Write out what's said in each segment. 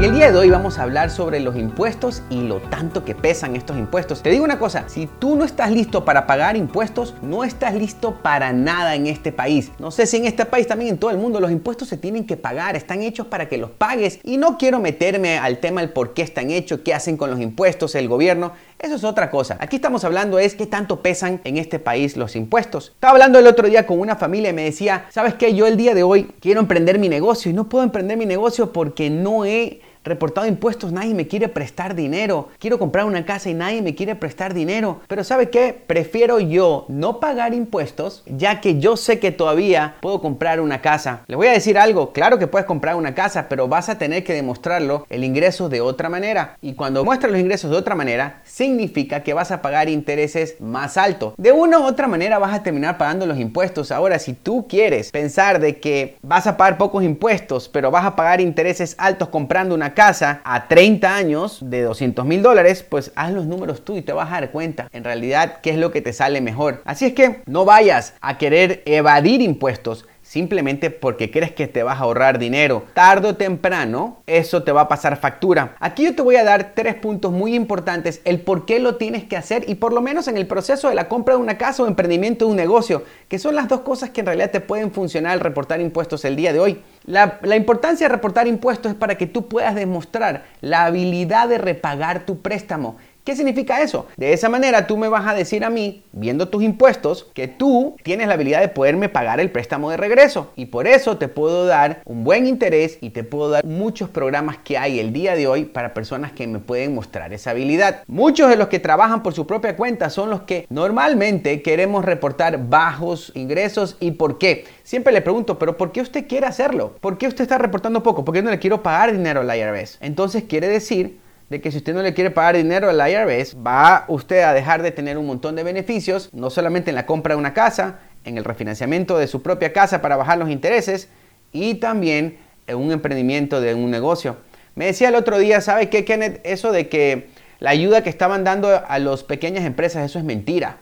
Y el día de hoy vamos a hablar sobre los impuestos y lo tanto que pesan estos impuestos. Te digo una cosa, si tú no estás listo para pagar impuestos, no estás listo para nada en este país. No sé si en este país también en todo el mundo los impuestos se tienen que pagar, están hechos para que los pagues y no quiero meterme al tema del por qué están hechos, qué hacen con los impuestos el gobierno. Eso es otra cosa. Aquí estamos hablando es qué tanto pesan en este país los impuestos. Estaba hablando el otro día con una familia y me decía, ¿sabes qué? Yo el día de hoy quiero emprender mi negocio y no puedo emprender mi negocio porque no he reportado impuestos, nadie me quiere prestar dinero. Quiero comprar una casa y nadie me quiere prestar dinero. Pero ¿sabe qué? Prefiero yo no pagar impuestos, ya que yo sé que todavía puedo comprar una casa. Le voy a decir algo, claro que puedes comprar una casa, pero vas a tener que demostrarlo el ingreso de otra manera. Y cuando muestras los ingresos de otra manera, significa que vas a pagar intereses más altos. De una u otra manera vas a terminar pagando los impuestos. Ahora, si tú quieres pensar de que vas a pagar pocos impuestos, pero vas a pagar intereses altos comprando una casa a 30 años de 200 mil dólares, pues haz los números tú y te vas a dar cuenta en realidad qué es lo que te sale mejor. Así es que no vayas a querer evadir impuestos simplemente porque crees que te vas a ahorrar dinero. Tardo o temprano, eso te va a pasar factura. Aquí yo te voy a dar tres puntos muy importantes, el por qué lo tienes que hacer y por lo menos en el proceso de la compra de una casa o emprendimiento de un negocio, que son las dos cosas que en realidad te pueden funcionar al reportar impuestos el día de hoy. La, importancia de reportar impuestos es para que tú puedas demostrar la habilidad de repagar tu préstamo. ¿Qué significa eso? De esa manera tú me vas a decir a mí, viendo tus impuestos, que tú tienes la habilidad de poderme pagar el préstamo de regreso. Y por eso te puedo dar un buen interés y te puedo dar muchos programas que hay el día de hoy para personas que me pueden mostrar esa habilidad. Muchos de los que trabajan por su propia cuenta son los que normalmente queremos reportar bajos ingresos. ¿Y por qué? Siempre le pregunto, pero ¿por qué usted quiere hacerlo? ¿Por qué usted está reportando poco? ¿Por qué no le quiero pagar dinero al IRS? Entonces quiere decir de que si usted no le quiere pagar dinero al IRS, va usted a dejar de tener un montón de beneficios, no solamente en la compra de una casa, en el refinanciamiento de su propia casa para bajar los intereses y también en un emprendimiento de un negocio. Me decía el otro día, ¿sabe qué, Kenneth? Eso de que la ayuda que estaban dando a las pequeñas empresas, eso es mentira.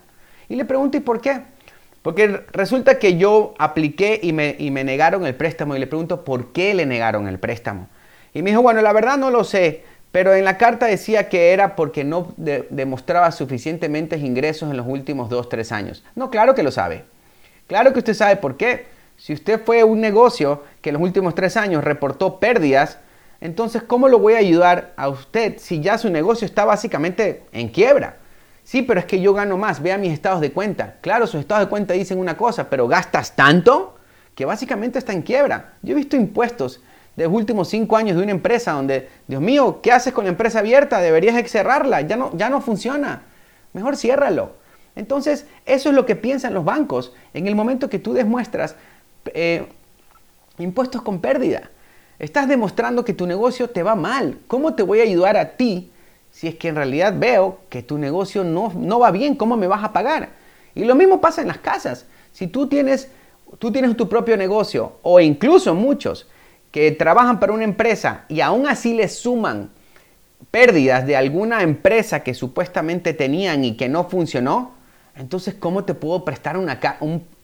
Y le pregunto, ¿y por qué? Porque resulta que yo apliqué y me, y me negaron el préstamo y le pregunto, ¿por qué le negaron el préstamo? Y me dijo, bueno, la verdad no lo sé pero en la carta decía que era porque no demostraba suficientemente ingresos en los últimos 2, 3 años. No, claro que lo sabe. Claro que usted sabe por qué. Si usted fue un negocio que en los últimos 3 años reportó pérdidas, entonces ¿cómo lo voy a ayudar a usted si ya su negocio está básicamente en quiebra? Sí, pero es que yo gano más. Vea mis estados de cuenta. Claro, sus estados de cuenta dicen una cosa, pero gastas tanto que básicamente está en quiebra. Yo he visto impuestos de los últimos cinco años de una empresa donde, Dios mío, ¿qué haces con la empresa abierta? Deberías cerrarla, ya no, ya no funciona. Mejor ciérralo. Entonces, eso es lo que piensan los bancos en el momento que tú demuestras eh, impuestos con pérdida. Estás demostrando que tu negocio te va mal. ¿Cómo te voy a ayudar a ti si es que en realidad veo que tu negocio no, no va bien? ¿Cómo me vas a pagar? Y lo mismo pasa en las casas. Si tú tienes, tú tienes tu propio negocio o incluso muchos que trabajan para una empresa y aún así les suman pérdidas de alguna empresa que supuestamente tenían y que no funcionó, entonces ¿cómo te puedo prestar una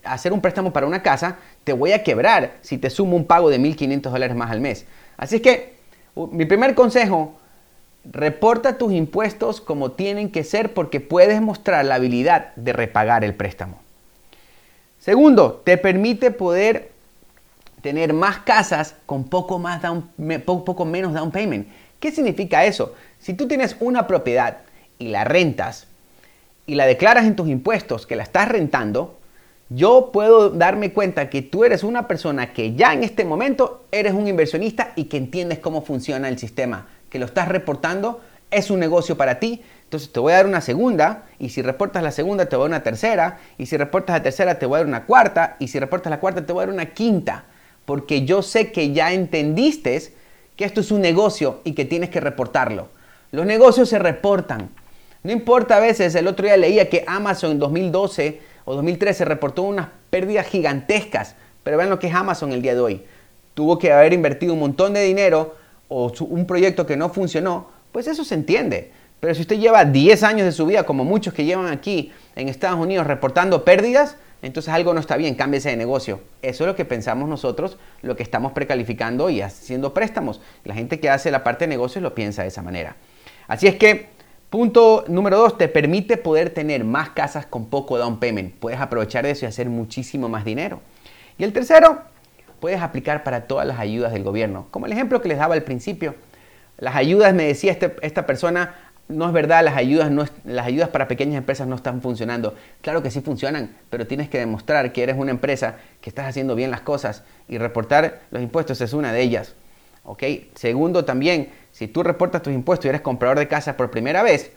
hacer un préstamo para una casa? Te voy a quebrar si te sumo un pago de 1.500 dólares más al mes. Así es que mi primer consejo, reporta tus impuestos como tienen que ser porque puedes mostrar la habilidad de repagar el préstamo. Segundo, te permite poder tener más casas con poco, más down, poco menos down payment. ¿Qué significa eso? Si tú tienes una propiedad y la rentas y la declaras en tus impuestos que la estás rentando, yo puedo darme cuenta que tú eres una persona que ya en este momento eres un inversionista y que entiendes cómo funciona el sistema, que lo estás reportando, es un negocio para ti. Entonces te voy a dar una segunda y si reportas la segunda te voy a dar una tercera y si reportas la tercera te voy a dar una cuarta y si reportas la cuarta te voy a dar una quinta porque yo sé que ya entendiste que esto es un negocio y que tienes que reportarlo. Los negocios se reportan. No importa a veces, el otro día leía que Amazon en 2012 o 2013 reportó unas pérdidas gigantescas, pero vean lo que es Amazon el día de hoy. Tuvo que haber invertido un montón de dinero o un proyecto que no funcionó, pues eso se entiende. Pero si usted lleva 10 años de su vida, como muchos que llevan aquí en Estados Unidos reportando pérdidas, entonces algo no está bien, cámbiese de negocio. Eso es lo que pensamos nosotros, lo que estamos precalificando y haciendo préstamos. La gente que hace la parte de negocios lo piensa de esa manera. Así es que, punto número dos, te permite poder tener más casas con poco down payment. Puedes aprovechar de eso y hacer muchísimo más dinero. Y el tercero, puedes aplicar para todas las ayudas del gobierno. Como el ejemplo que les daba al principio. Las ayudas, me decía este, esta persona, no es verdad, las ayudas, no las ayudas para pequeñas empresas no están funcionando. Claro que sí funcionan, pero tienes que demostrar que eres una empresa que estás haciendo bien las cosas y reportar los impuestos es una de ellas. Segundo, también, si tú reportas tus impuestos y eres comprador de casa por primera vez,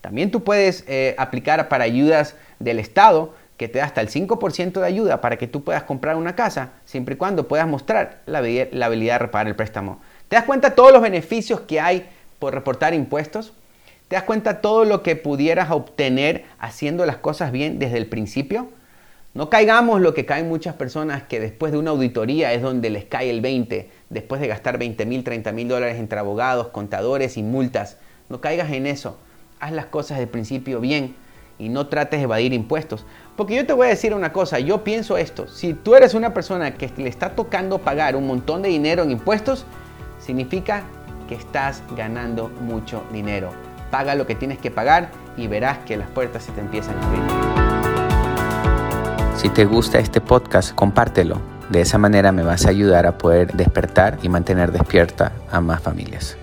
también tú puedes eh, aplicar para ayudas del Estado que te da hasta el 5% de ayuda para que tú puedas comprar una casa, siempre y cuando puedas mostrar la, la habilidad de reparar el préstamo. ¿Te das cuenta de todos los beneficios que hay por reportar impuestos? ¿Te das cuenta todo lo que pudieras obtener haciendo las cosas bien desde el principio? No caigamos lo que caen muchas personas que después de una auditoría es donde les cae el 20, después de gastar 20 mil, 30 mil dólares entre abogados, contadores y multas. No caigas en eso. Haz las cosas del principio bien y no trates de evadir impuestos. Porque yo te voy a decir una cosa, yo pienso esto, si tú eres una persona que le está tocando pagar un montón de dinero en impuestos, significa que estás ganando mucho dinero paga lo que tienes que pagar y verás que las puertas se te empiezan a abrir. Si te gusta este podcast, compártelo. De esa manera me vas a ayudar a poder despertar y mantener despierta a más familias.